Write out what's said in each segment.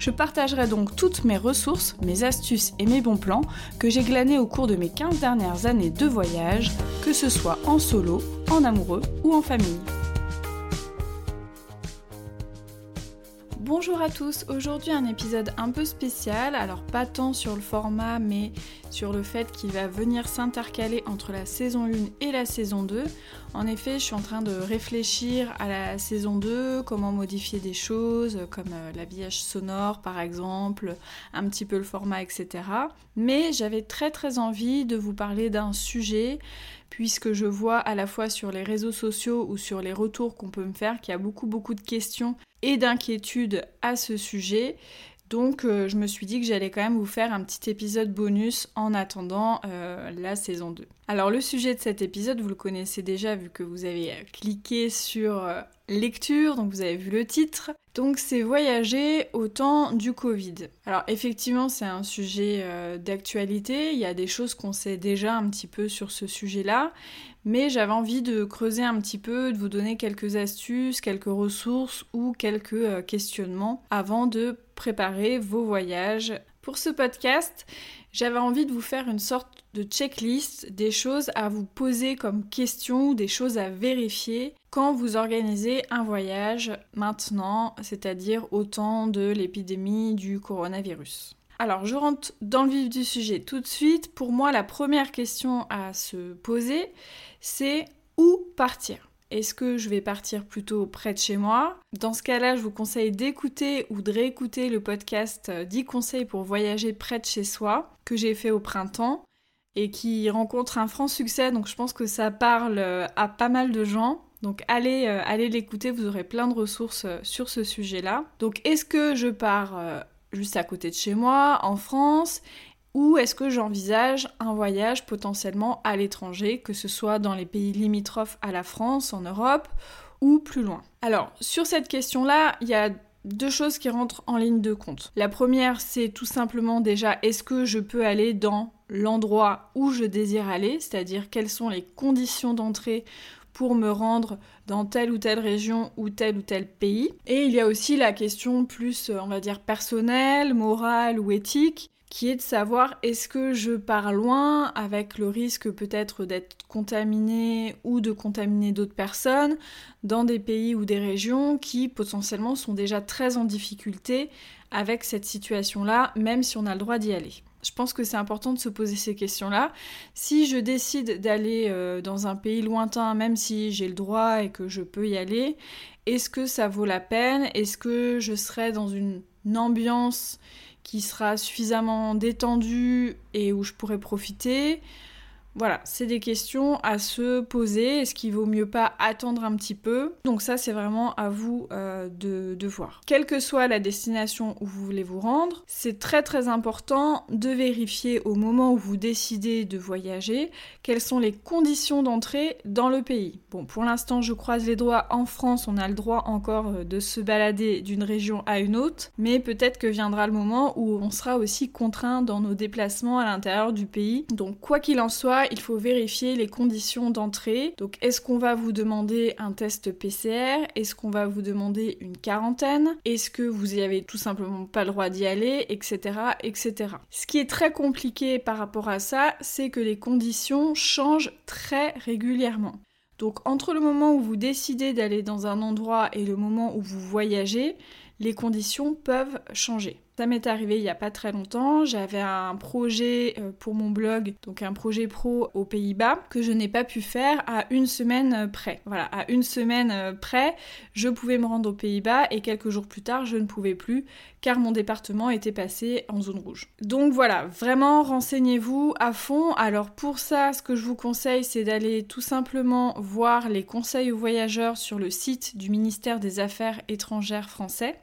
Je partagerai donc toutes mes ressources, mes astuces et mes bons plans que j'ai glanés au cours de mes 15 dernières années de voyage, que ce soit en solo, en amoureux ou en famille. Bonjour à tous, aujourd'hui un épisode un peu spécial, alors pas tant sur le format mais sur le fait qu'il va venir s'intercaler entre la saison 1 et la saison 2. En effet, je suis en train de réfléchir à la saison 2, comment modifier des choses comme euh, l'habillage sonore par exemple, un petit peu le format etc. Mais j'avais très très envie de vous parler d'un sujet puisque je vois à la fois sur les réseaux sociaux ou sur les retours qu'on peut me faire qu'il y a beaucoup beaucoup de questions et d'inquiétudes à ce sujet. Donc euh, je me suis dit que j'allais quand même vous faire un petit épisode bonus en attendant euh, la saison 2. Alors le sujet de cet épisode, vous le connaissez déjà vu que vous avez cliqué sur euh, lecture, donc vous avez vu le titre. Donc c'est voyager au temps du Covid. Alors effectivement c'est un sujet d'actualité, il y a des choses qu'on sait déjà un petit peu sur ce sujet-là, mais j'avais envie de creuser un petit peu, de vous donner quelques astuces, quelques ressources ou quelques euh, questionnements avant de préparer vos voyages. Pour ce podcast, j'avais envie de vous faire une sorte de checklist des choses à vous poser comme questions, des choses à vérifier quand vous organisez un voyage maintenant, c'est-à-dire au temps de l'épidémie du coronavirus. Alors, je rentre dans le vif du sujet tout de suite. Pour moi, la première question à se poser, c'est où partir? Est-ce que je vais partir plutôt près de chez moi? Dans ce cas-là, je vous conseille d'écouter ou de réécouter le podcast 10 conseils pour voyager près de chez soi que j'ai fait au printemps et qui rencontre un franc succès. Donc je pense que ça parle euh, à pas mal de gens. Donc allez, euh, allez l'écouter, vous aurez plein de ressources euh, sur ce sujet-là. Donc est-ce que je pars juste à côté de chez moi, en France ou est-ce que j'envisage un voyage potentiellement à l'étranger, que ce soit dans les pays limitrophes à la France, en Europe ou plus loin? Alors, sur cette question-là, il y a deux choses qui rentrent en ligne de compte. La première, c'est tout simplement déjà, est-ce que je peux aller dans l'endroit où je désire aller, c'est-à-dire quelles sont les conditions d'entrée pour me rendre dans telle ou telle région ou tel ou tel pays. Et il y a aussi la question plus, on va dire, personnelle, morale ou éthique qui est de savoir est-ce que je pars loin avec le risque peut-être d'être contaminé ou de contaminer d'autres personnes dans des pays ou des régions qui potentiellement sont déjà très en difficulté avec cette situation-là, même si on a le droit d'y aller. Je pense que c'est important de se poser ces questions-là. Si je décide d'aller euh, dans un pays lointain, même si j'ai le droit et que je peux y aller, est-ce que ça vaut la peine? Est-ce que je serai dans une ambiance qui sera suffisamment détendu et où je pourrai profiter? Voilà, c'est des questions à se poser. Est-ce qu'il vaut mieux pas attendre un petit peu? Donc ça, c'est vraiment à vous euh, de, de, voir. Quelle que soit la destination où vous voulez vous rendre, c'est très très important de vérifier au moment où vous décidez de voyager quelles sont les conditions d'entrée dans le pays. Bon, pour l'instant, je croise les doigts. En France, on a le droit encore euh, de se balader d'une région à une autre, mais peut-être que viendra le moment où on sera aussi contraint dans nos déplacements à l'intérieur du pays. Donc quoi qu'il en soit, il faut vérifier les conditions d'entrée. Donc, est-ce qu'on va vous demander un test PCR Est-ce qu'on va vous demander une quarantaine? Est-ce que vous y avez tout simplement pas le droit d'y aller? Etc. etc. Ce qui est très compliqué par rapport à ça, c'est que les conditions changent très régulièrement. Donc entre le moment où vous décidez d'aller dans un endroit et le moment où vous voyagez, les conditions peuvent changer. Ça m'est arrivé il n'y a pas très longtemps. J'avais un projet euh, pour mon blog, donc un projet pro aux Pays-Bas, que je n'ai pas pu faire à une semaine près. Voilà, à une semaine euh, près, je pouvais me rendre aux Pays-Bas et quelques jours plus tard, je ne pouvais plus car mon département était passé en zone rouge. Donc voilà, vraiment renseignez-vous à fond. Alors pour ça, ce que je vous conseille, c'est d'aller tout simplement voir les conseils aux voyageurs sur le site du ministère des Affaires étrangères français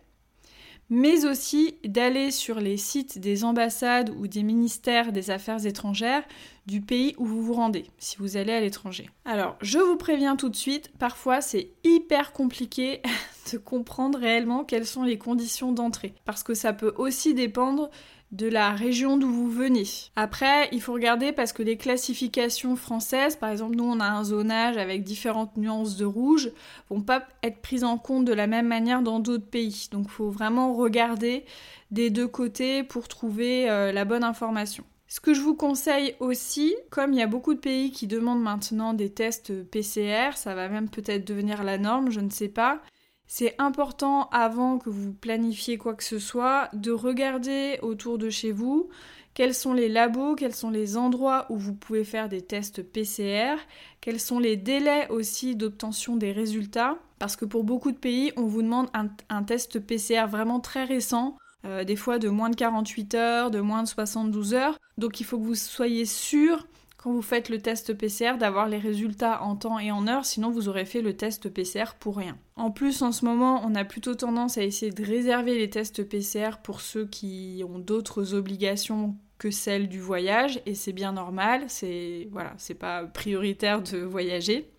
mais aussi d'aller sur les sites des ambassades ou des ministères des Affaires étrangères du pays où vous vous rendez, si vous allez à l'étranger. Alors, je vous préviens tout de suite, parfois c'est hyper compliqué de comprendre réellement quelles sont les conditions d'entrée, parce que ça peut aussi dépendre de la région d'où vous venez. Après, il faut regarder parce que les classifications françaises, par exemple, nous on a un zonage avec différentes nuances de rouge, vont pas être prises en compte de la même manière dans d'autres pays. Donc il faut vraiment regarder des deux côtés pour trouver euh, la bonne information. Ce que je vous conseille aussi, comme il y a beaucoup de pays qui demandent maintenant des tests PCR, ça va même peut-être devenir la norme, je ne sais pas, c'est important avant que vous planifiez quoi que ce soit de regarder autour de chez vous quels sont les labos, quels sont les endroits où vous pouvez faire des tests PCR, quels sont les délais aussi d'obtention des résultats, parce que pour beaucoup de pays, on vous demande un, test PCR vraiment très récent, euh, des fois de moins de 48 heures, de moins de 72 heures, donc il faut que vous soyez sûr quand vous faites le test PCR d'avoir les résultats en temps et en heure, sinon vous aurez fait le test PCR pour rien. En plus, en ce moment, on a plutôt tendance à essayer de réserver les tests PCR pour ceux qui ont d'autres obligations que celles du voyage, et c'est bien normal, c'est voilà, pas prioritaire de voyager.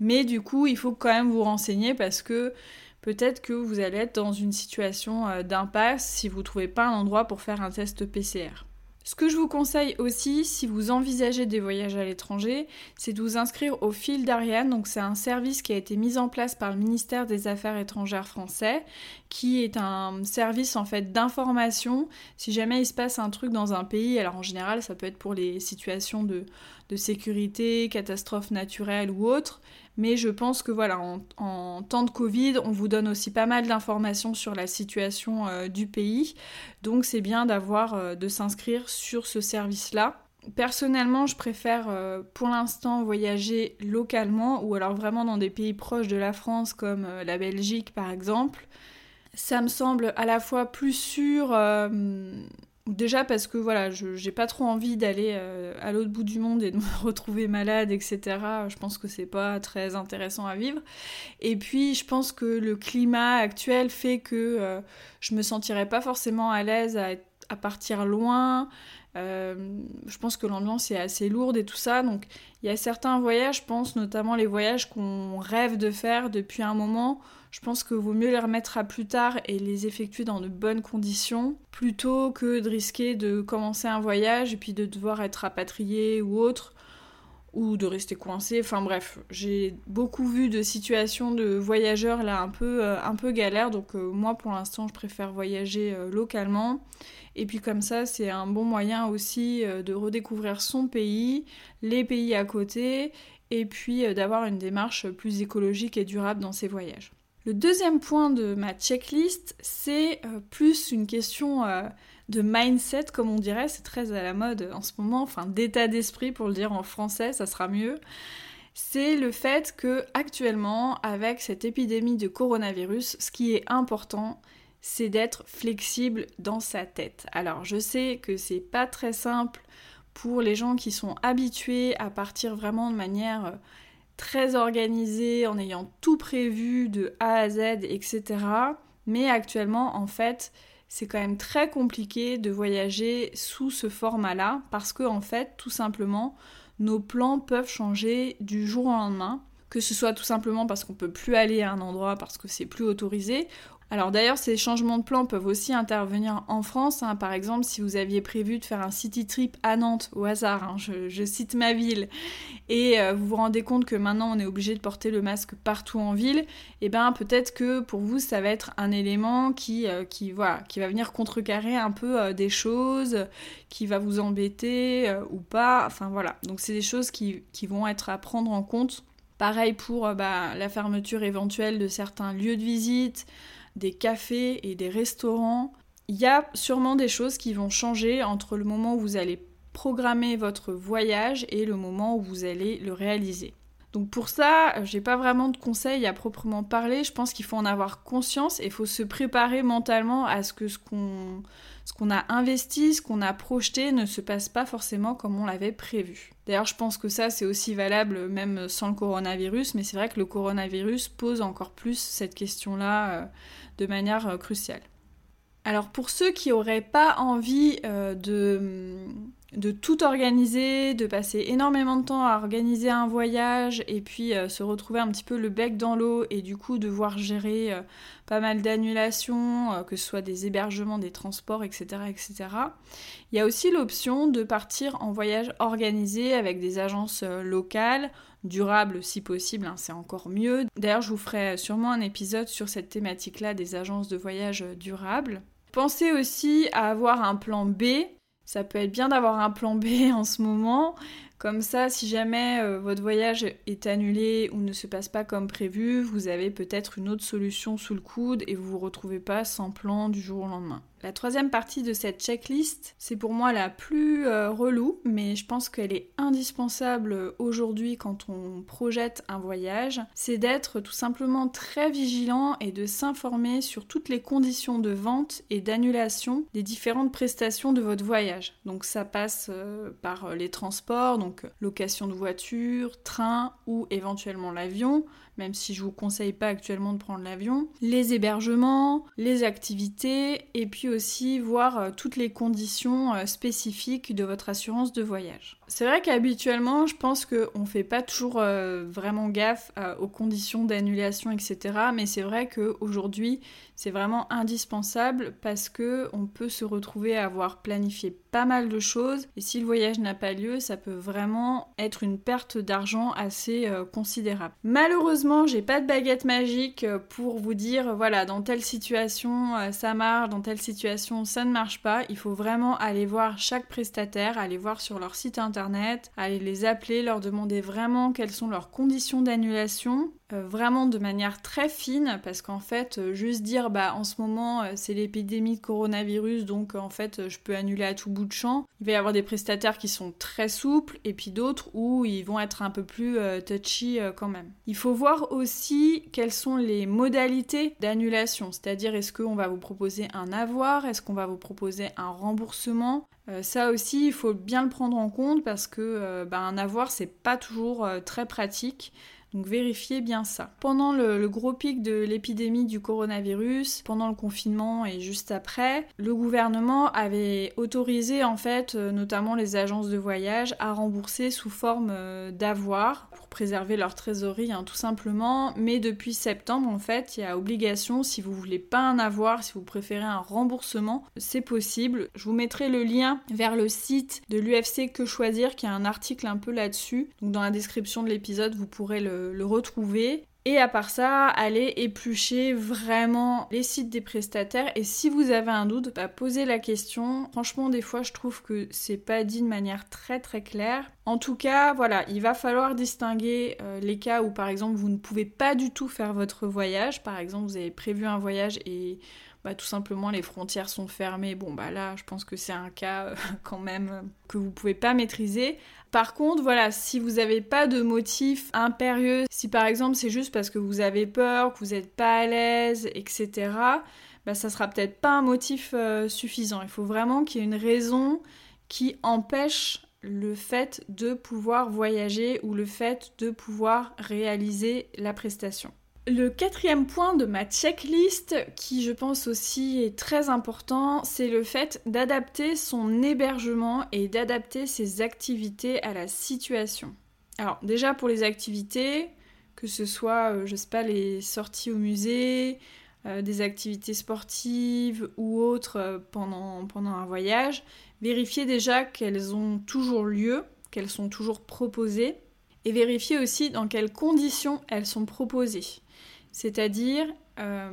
Mais du coup, il faut quand même vous renseigner parce que peut-être que vous allez être dans une situation euh, d'impasse si vous ne trouvez pas un endroit pour faire un test PCR. Ce que je vous conseille aussi, si vous envisagez des voyages à l'étranger, c'est de vous inscrire au fil d'Ariane. Donc c'est un service qui a été mis en place par le ministère des Affaires étrangères français, qui est un service en fait d'information. Si jamais il se passe un truc dans un pays, alors en général ça peut être pour les situations de, sécurité, catastrophes naturelles ou autres, mais je pense que voilà, en, temps de Covid, on vous donne aussi pas mal d'informations sur la situation euh, du pays. Donc c'est bien d'avoir, euh, de s'inscrire sur ce service-là. Personnellement, je préfère euh, pour l'instant voyager localement ou alors vraiment dans des pays proches de la France comme la Belgique par exemple. Ça me semble à la fois plus sûr Déjà parce que voilà, je j'ai pas trop envie d'aller euh, à l'autre bout du monde et de me retrouver malade, etc. Je pense que c'est pas très intéressant à vivre. Et puis je pense que le climat actuel fait que euh, je me sentirais pas forcément à l'aise à, à, partir loin. Euh, je pense que l'ambiance est assez lourde et tout ça. Donc il y a certains voyages, je pense notamment les voyages qu'on rêve de faire depuis un moment je pense que vaut mieux les remettre à plus tard et les effectuer dans de bonnes conditions plutôt que de risquer de commencer un voyage et puis de devoir être rapatrié ou autre ou de rester coincé. Enfin bref, j'ai beaucoup vu de situations de voyageurs là un peu, euh, un peu galère. Donc euh, moi pour l'instant je préfère voyager euh, localement. Et puis comme ça c'est un bon moyen aussi de redécouvrir son pays, les pays à côté et puis d'avoir une démarche plus écologique et durable dans ses voyages. Le deuxième point de ma checklist, c'est plus une question de mindset, comme on dirait, c'est très à la mode en ce moment, enfin d'état d'esprit pour le dire en français, ça sera mieux. C'est le fait que actuellement, avec cette épidémie de coronavirus, ce qui est important, c'est d'être flexible dans sa tête. Alors, je sais que c'est pas très simple pour les gens qui sont habitués à partir vraiment de manière euh, très organisé, en ayant tout prévu de A à Z, etc. Mais actuellement, en fait, c'est quand même très compliqué de voyager sous ce format-là parce que, en fait, tout simplement, nos plans peuvent changer du jour au lendemain. Que ce soit tout simplement parce qu'on peut plus aller à un endroit parce que c'est plus autorisé, alors d'ailleurs, ces changements de plan peuvent aussi intervenir en France. Hein. Par exemple, si vous aviez prévu de faire un city trip à Nantes au hasard, hein, je, cite ma ville, et euh, vous vous rendez compte que maintenant on est obligé de porter le masque partout en ville, et eh bien peut-être que pour vous ça va être un élément qui, euh, va venir contrecarrer un peu euh, des choses, qui va vous embêter ou pas. Enfin voilà, donc c'est des choses qui, qui, vont être à prendre en compte. Pareil pour bah, la fermeture éventuelle de certains lieux de visite des cafés et des restaurants. Il y a sûrement des choses qui vont changer entre le moment où vous allez programmer votre voyage et le moment où vous allez le réaliser. Donc pour ça, j'ai pas vraiment de conseils à proprement parler. Je pense qu'il faut en avoir conscience et il faut se préparer mentalement à ce que ce qu'on ce qu'on a investi, ce qu'on a projeté ne se passe pas forcément comme on l'avait prévu. D'ailleurs, je pense que ça, c'est aussi valable même sans le coronavirus, mais c'est vrai que le coronavirus pose encore plus cette question-là euh, de manière euh, cruciale. Alors pour ceux qui n'auraient pas envie euh, de, de, tout organiser, de passer énormément de temps à organiser un voyage et puis euh, se retrouver un petit peu le bec dans l'eau et du coup devoir gérer euh, pas mal d'annulations, que ce soit des hébergements, des transports, etc., etc. Il y a aussi l'option de partir en voyage organisé avec des agences locales durables si possible, hein, c'est encore mieux. D'ailleurs, je vous ferai sûrement un épisode sur cette thématique-là des agences de voyage durables. Pensez aussi à avoir un plan B. Ça peut être bien d'avoir un plan B en ce moment. Comme ça, si jamais euh, votre voyage est annulé ou ne se passe pas comme prévu, vous avez peut-être une autre solution sous le coude et vous vous retrouvez pas sans plan du jour au lendemain. La troisième partie de cette checklist, c'est pour moi la plus euh, relou, mais je pense qu'elle est indispensable aujourd'hui quand on projette un voyage, c'est d'être tout simplement très vigilant et de s'informer sur toutes les conditions de vente et d'annulation des différentes prestations de votre voyage. Donc ça passe euh, par les transports, location de voiture, train ou éventuellement l'avion, même si je vous conseille pas actuellement de prendre l'avion, les hébergements, les activités, et puis aussi voir euh, toutes les conditions euh, spécifiques de votre assurance de voyage. C'est vrai qu'habituellement, je pense qu'on fait pas toujours euh, vraiment gaffe aux conditions d'annulation, etc. Mais c'est vrai qu'aujourd'hui, c'est vraiment indispensable parce que on peut se retrouver à avoir planifié pas mal de choses et si le voyage n'a pas lieu, ça peut vraiment être une perte d'argent assez considérable. Malheureusement, j'ai pas de baguette magique euh, pour vous dire, voilà, dans telle situation euh, ça marche, dans telle situation ça ne marche pas. Il faut vraiment aller voir chaque prestataire, aller voir sur leur site internet, aller les appeler, leur demander vraiment quelles sont leurs conditions d'annulation euh, vraiment de manière très fine parce qu'en fait euh, juste dire bah en ce moment euh, c'est l'épidémie de coronavirus donc en fait je peux annuler à tout bout de champ. Il va y avoir des prestataires qui sont très souples et puis d'autres où ils vont être un peu plus touchy quand même. Il faut voir aussi quelles sont les modalités d'annulation. C'est-à-dire est-ce qu'on va vous proposer un avoir? Est-ce qu'on va vous proposer un remboursement? Ça aussi, il faut bien le prendre en compte parce que bah, un avoir, c'est pas toujours très pratique. Donc vérifiez bien ça. Pendant le, gros pic de l'épidémie du coronavirus, pendant le confinement et juste après, le gouvernement avait autorisé en fait euh, notamment les agences de voyage à rembourser sous forme euh, d'avoir préserver leur trésorerie hein, tout simplement. Mais depuis septembre en fait, il y a obligation si vous voulez pas un avoir, si vous préférez un remboursement, c'est possible. Je vous mettrai le lien vers le site de l'UFC Que Choisir qui a un article un peu là-dessus. Donc dans la description de l'épisode, vous pourrez le le, retrouver. Et à part ça, allez éplucher vraiment les sites des prestataires. Et si vous avez un doute, bah, posez la question. Franchement, des fois, je trouve que c'est pas dit de manière très très claire. En tout cas, voilà, il va falloir distinguer euh, les cas où, par exemple, vous ne pouvez pas du tout faire votre voyage. Par exemple, vous avez prévu un voyage et bah, tout simplement les frontières sont fermées. Bon bah là je pense que c'est un cas euh, quand même euh, que vous pouvez pas maîtriser. Par contre voilà, si vous n'avez pas de motif impérieux, si par exemple c'est juste parce que vous avez peur, que vous n'êtes pas à l'aise, etc., bah ça sera peut-être pas un motif euh, suffisant. Il faut vraiment qu'il y ait une raison qui empêche le fait de pouvoir voyager ou le fait de pouvoir réaliser la prestation. Le quatrième point de ma checklist, qui je pense aussi est très important, c'est le fait d'adapter son hébergement et d'adapter ses activités à la situation. Alors déjà pour les activités, que ce soit, euh, je sais pas, les sorties au musée, euh, des activités sportives ou autres euh, pendant, pendant un voyage, vérifiez déjà qu'elles ont toujours lieu, qu'elles sont toujours proposées, et vérifiez aussi dans quelles conditions elles sont proposées. C'est-à-dire, euh,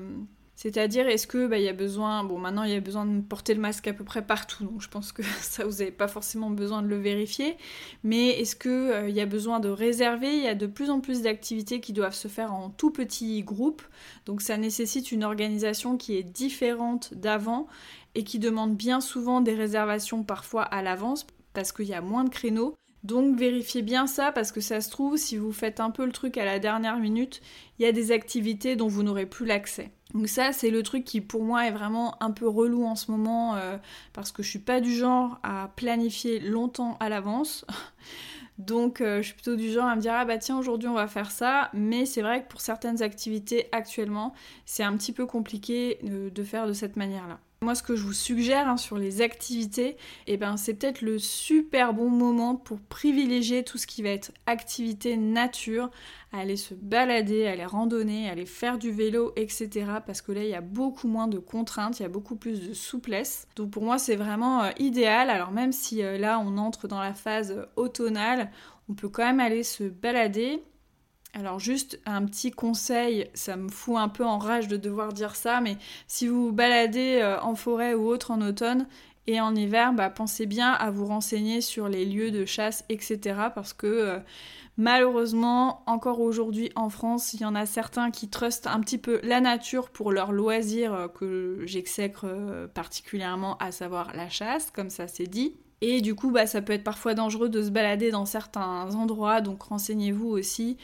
c'est-à-dire, est-ce que bah, il y a besoin, bon maintenant il y a besoin de porter le masque à peu près partout, donc je pense que ça vous n'avez pas forcément besoin de le vérifier, mais est-ce que euh, il y a besoin de réserver Il y a de plus en plus d'activités qui doivent se faire en tout petits groupes, donc ça nécessite une organisation qui est différente d'avant et qui demande bien souvent des réservations parfois à l'avance parce qu'il y a moins de créneaux. Donc vérifiez bien ça parce que ça se trouve, si vous faites un peu le truc à la dernière minute, il y a des activités dont vous n'aurez plus l'accès. Donc ça, c'est le truc qui pour moi est vraiment un peu relou en ce moment euh, parce que je suis pas du genre à planifier longtemps à l'avance. Donc euh, je suis plutôt du genre à me dire ah bah tiens aujourd'hui on va faire ça, mais c'est vrai que pour certaines activités actuellement c'est un petit peu compliqué de faire de cette manière-là. Moi, ce que je vous suggère hein, sur les activités, eh ben, c'est peut-être le super bon moment pour privilégier tout ce qui va être activité nature, aller se balader, aller randonner, aller faire du vélo, etc. Parce que là, il y a beaucoup moins de contraintes, il y a beaucoup plus de souplesse. Donc pour moi, c'est vraiment euh, idéal. Alors même si euh, là, on entre dans la phase automnale, on peut quand même aller se balader. Alors juste un petit conseil, ça me fout un peu en rage de devoir dire ça, mais si vous vous baladez euh, en forêt ou autre en automne et en hiver, bah, pensez bien à vous renseigner sur les lieux de chasse, etc. Parce que euh, malheureusement, encore aujourd'hui en France, il y en a certains qui trustent un petit peu la nature pour leur loisir euh, que j'exècre particulièrement, à savoir la chasse, comme ça c'est dit. Et du coup, bah, ça peut être parfois dangereux de se balader dans certains endroits, donc renseignez-vous aussi.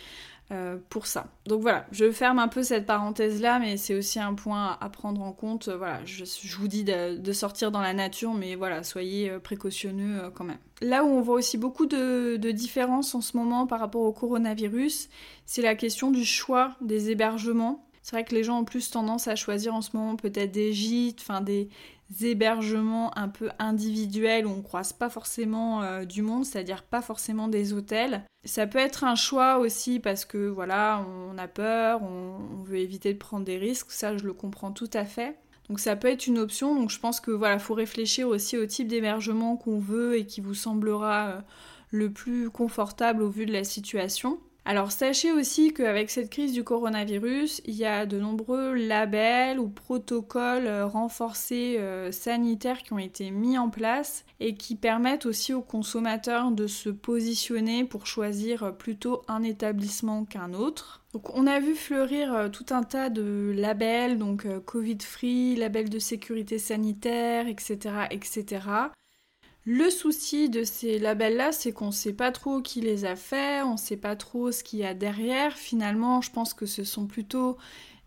Euh, pour ça. Donc voilà, je ferme un peu cette parenthèse là, mais c'est aussi un point à prendre en compte. Voilà, je, vous dis de, sortir dans la nature, mais voilà, soyez euh, précautionneux euh, quand même. Là où on voit aussi beaucoup de différences en ce moment par rapport au coronavirus, c'est la question du choix des hébergements. C'est vrai que les gens ont plus tendance à choisir en ce moment peut-être des gîtes, enfin des, hébergements un peu individuels où on croise pas forcément euh, du monde, c'est-à-dire pas forcément des hôtels. Ça peut être un choix aussi parce que voilà, on a peur, on, veut éviter de prendre des risques, ça je le comprends tout à fait. Donc ça peut être une option, donc je pense que voilà, faut réfléchir aussi au type d'hébergement qu'on veut et qui vous semblera euh, le plus confortable au vu de la situation. Alors sachez aussi qu'avec cette crise du coronavirus, il y a de nombreux labels ou protocoles euh, renforcés euh, sanitaires qui ont été mis en place et qui permettent aussi aux consommateurs de se positionner pour choisir plutôt un établissement qu'un autre. Donc on a vu fleurir euh, tout un tas de labels, donc Covid-free, labels de sécurité sanitaire, etc., etc. Le souci de ces labels-là, c'est qu'on ne sait pas trop qui les a faits, on ne sait pas trop ce qu'il y a derrière. Finalement, je pense que ce sont plutôt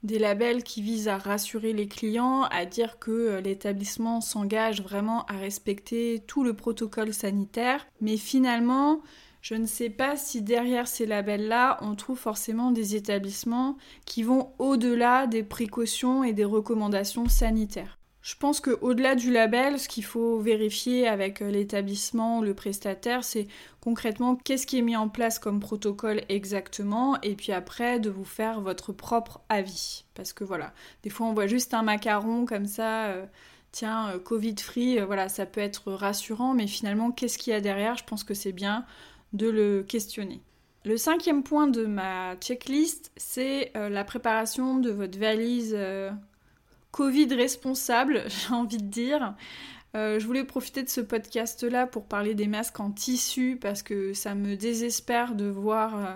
des labels qui visent à rassurer les clients, à dire que euh, l'établissement s'engage vraiment à respecter tout le protocole sanitaire. Mais finalement, je ne sais pas si derrière ces labels-là, on trouve forcément des établissements qui vont au-delà des précautions et des recommandations sanitaires. Je pense qu'au-delà du label, ce qu'il faut vérifier avec euh, l'établissement ou le prestataire, c'est concrètement qu'est-ce qui est mis en place comme protocole exactement, et puis après de vous faire votre propre avis. Parce que voilà, des fois on voit juste un macaron comme ça, euh, tiens, euh, Covid-free, voilà, ça peut être rassurant, mais finalement qu'est-ce qu'il y a derrière? Je pense que c'est bien de le questionner. Le cinquième point de ma checklist, c'est la préparation de votre valise Covid responsable, j'ai envie de dire. Euh, je voulais profiter de ce podcast-là pour parler des masques en tissu parce que ça me désespère de voir euh,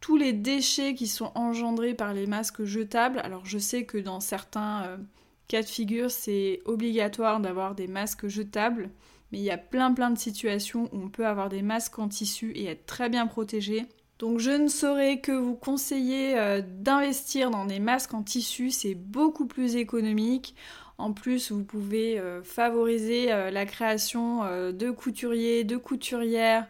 tous les déchets qui sont engendrés par les masques jetables. Alors je sais que dans certains euh, cas de figure, c'est obligatoire d'avoir des masques jetables, mais il y a plein plein de situations où on peut avoir des masques en tissu et être très bien protégé. Donc je ne saurais que vous conseiller euh, d'investir dans des masques en tissu, c'est beaucoup plus économique. En plus, vous pouvez euh, favoriser euh, la création de couturiers, de couturières,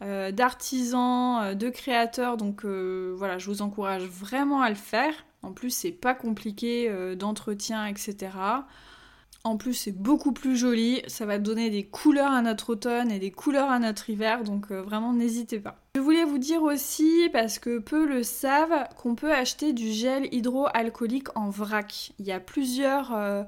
d'artisans, de créateurs. Donc voilà, je vous encourage vraiment à le faire. En plus, c'est pas compliqué d'entretien, etc. En plus, c'est beaucoup plus joli. Ça va donner des couleurs à notre automne et des couleurs à notre hiver. Donc vraiment, n'hésitez pas. Je voulais vous dire aussi, parce que peu le savent, qu'on peut acheter du gel hydroalcoolique en vrac. Il y a plusieurs euh,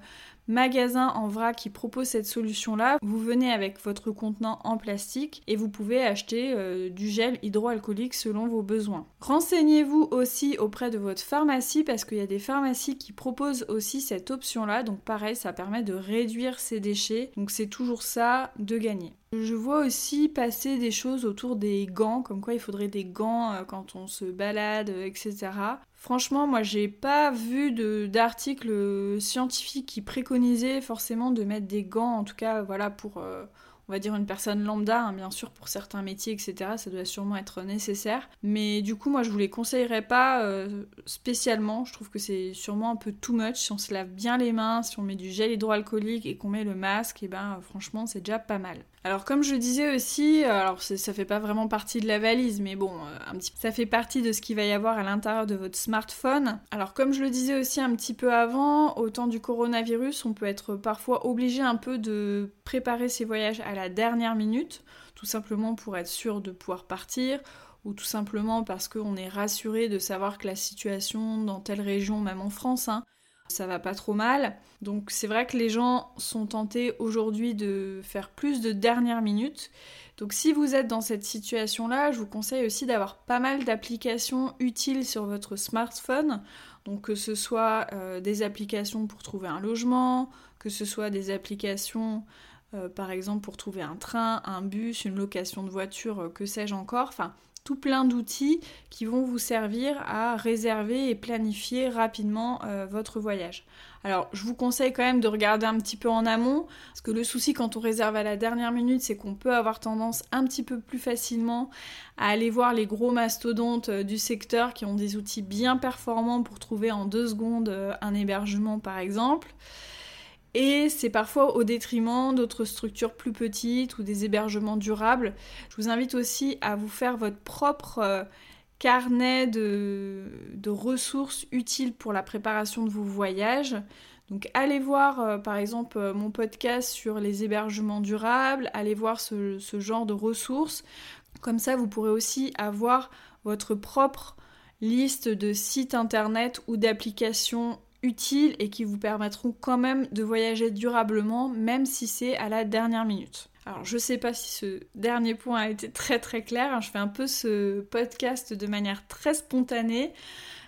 magasins en vrac qui proposent cette solution-là. Vous venez avec votre contenant en plastique et vous pouvez acheter euh, du gel hydroalcoolique selon vos besoins. Renseignez-vous aussi auprès de votre pharmacie parce qu'il y a des pharmacies qui proposent aussi cette option-là. Donc pareil, ça permet de réduire ces déchets. Donc c'est toujours ça de gagner. Je vois aussi passer des choses autour des gants, comme quoi il faudrait des gants euh, quand on se balade, etc. Franchement, moi j'ai pas vu d'article scientifique qui préconisait forcément de mettre des gants, en tout cas voilà pour euh, on va dire une personne lambda, hein, bien sûr pour certains métiers, etc. Ça doit sûrement être nécessaire. Mais du coup, moi je vous les conseillerais pas euh, spécialement. Je trouve que c'est sûrement un peu too much. Si on se lave bien les mains, si on met du gel hydroalcoolique et qu'on met le masque, et eh ben franchement c'est déjà pas mal. Alors comme je disais aussi, alors ça fait pas vraiment partie de la valise, mais bon, euh, un petit, ça fait partie de ce qu'il va y avoir à l'intérieur de votre smartphone. Alors comme je le disais aussi un petit peu avant, au temps du coronavirus, on peut être parfois obligé un peu de préparer ses voyages à la dernière minute, tout simplement pour être sûr de pouvoir partir ou tout simplement parce qu'on est rassuré de savoir que la situation dans telle région, même en France, hein, ça va pas trop mal. Donc c'est vrai que les gens sont tentés aujourd'hui de faire plus de dernière minute. Donc si vous êtes dans cette situation-là, je vous conseille aussi d'avoir pas mal d'applications utiles sur votre smartphone. Donc que ce soit euh, des applications pour trouver un logement, que ce soit des applications euh, par exemple pour trouver un train, un bus, une location de voiture, euh, que sais-je encore. Enfin, plein d'outils qui vont vous servir à réserver et planifier rapidement euh, votre voyage. Alors, je vous conseille quand même de regarder un petit peu en amont, parce que le souci quand on réserve à la dernière minute, c'est qu'on peut avoir tendance un petit peu plus facilement à aller voir les gros mastodontes euh, du secteur qui ont des outils bien performants pour trouver en deux secondes euh, un hébergement par exemple. Et c'est parfois au détriment d'autres structures plus petites ou des hébergements durables. Je vous invite aussi à vous faire votre propre euh, carnet de, ressources utiles pour la préparation de vos voyages. Donc allez voir euh, par exemple euh, mon podcast sur les hébergements durables, allez voir ce, ce genre de ressources. Comme ça, vous pourrez aussi avoir votre propre liste de sites internet ou d'applications utiles et qui vous permettront quand même de voyager durablement, même si c'est à la dernière minute. Alors je sais pas si ce dernier point a été très très clair, hein. je fais un peu ce podcast de manière très spontanée.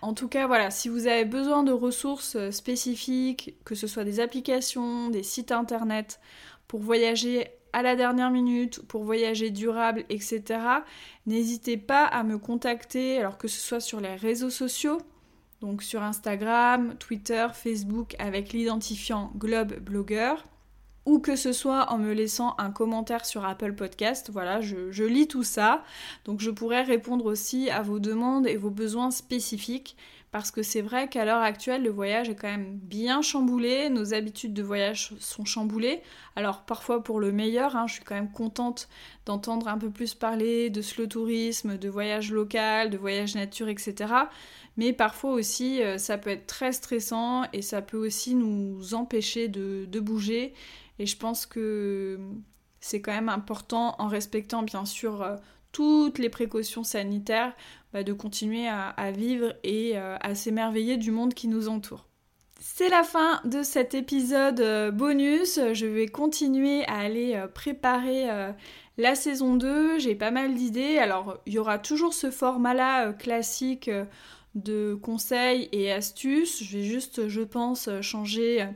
En tout cas, voilà, si vous avez besoin de ressources spécifiques, que ce soit des applications, des sites internet, pour voyager à la dernière minute, pour voyager durable, etc., n'hésitez pas à me contacter, alors que ce soit sur les réseaux sociaux, donc sur Instagram, Twitter, Facebook avec l'identifiant Globe Blogger ou que ce soit en me laissant un commentaire sur Apple Podcast. Voilà, je, lis tout ça. Donc je pourrais répondre aussi à vos demandes et vos besoins spécifiques. Parce que c'est vrai qu'à l'heure actuelle, le voyage est quand même bien chamboulé, nos habitudes de voyage sont chamboulées. Alors parfois pour le meilleur, hein, je suis quand même contente d'entendre un peu plus parler de slow tourisme, de voyage local, de voyage nature, etc. Mais parfois aussi, euh, ça peut être très stressant et ça peut aussi nous empêcher de, bouger. Et je pense que c'est quand même important, en respectant bien sûr euh, toutes les précautions sanitaires, bah, de continuer à, vivre et euh, à s'émerveiller du monde qui nous entoure. C'est la fin de cet épisode bonus. Je vais continuer à aller préparer la saison 2. J'ai pas mal d'idées. Alors, il y aura toujours ce format-là classique de conseils et astuces. Je vais juste, je pense, changer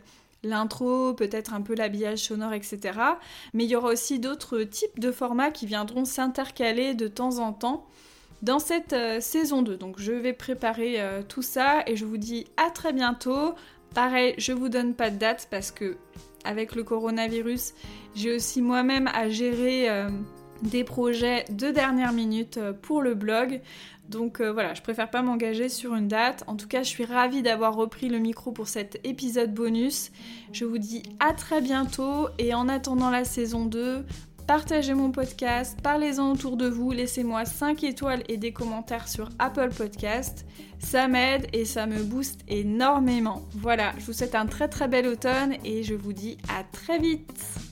l'intro, peut-être un peu l'habillage sonore, etc. Mais il y aura aussi d'autres types de formats qui viendront s'intercaler de temps en temps dans cette euh, saison 2. Donc je vais préparer euh, tout ça et je vous dis à très bientôt. Pareil, je vous donne pas de date parce que avec le coronavirus, j'ai aussi moi-même à gérer euh, des projets de dernière minute pour le blog. Donc voilà, je préfère pas m'engager sur une date. En tout cas, je suis ravie d'avoir repris le micro pour cet épisode bonus. Je vous dis à très bientôt et en attendant la saison 2, partagez mon podcast, parlez-en autour de vous, laissez-moi 5 étoiles et des commentaires sur Apple Podcast. Ça m'aide et ça me booste énormément. Voilà, je vous souhaite un très très bel automne et je vous dis à très vite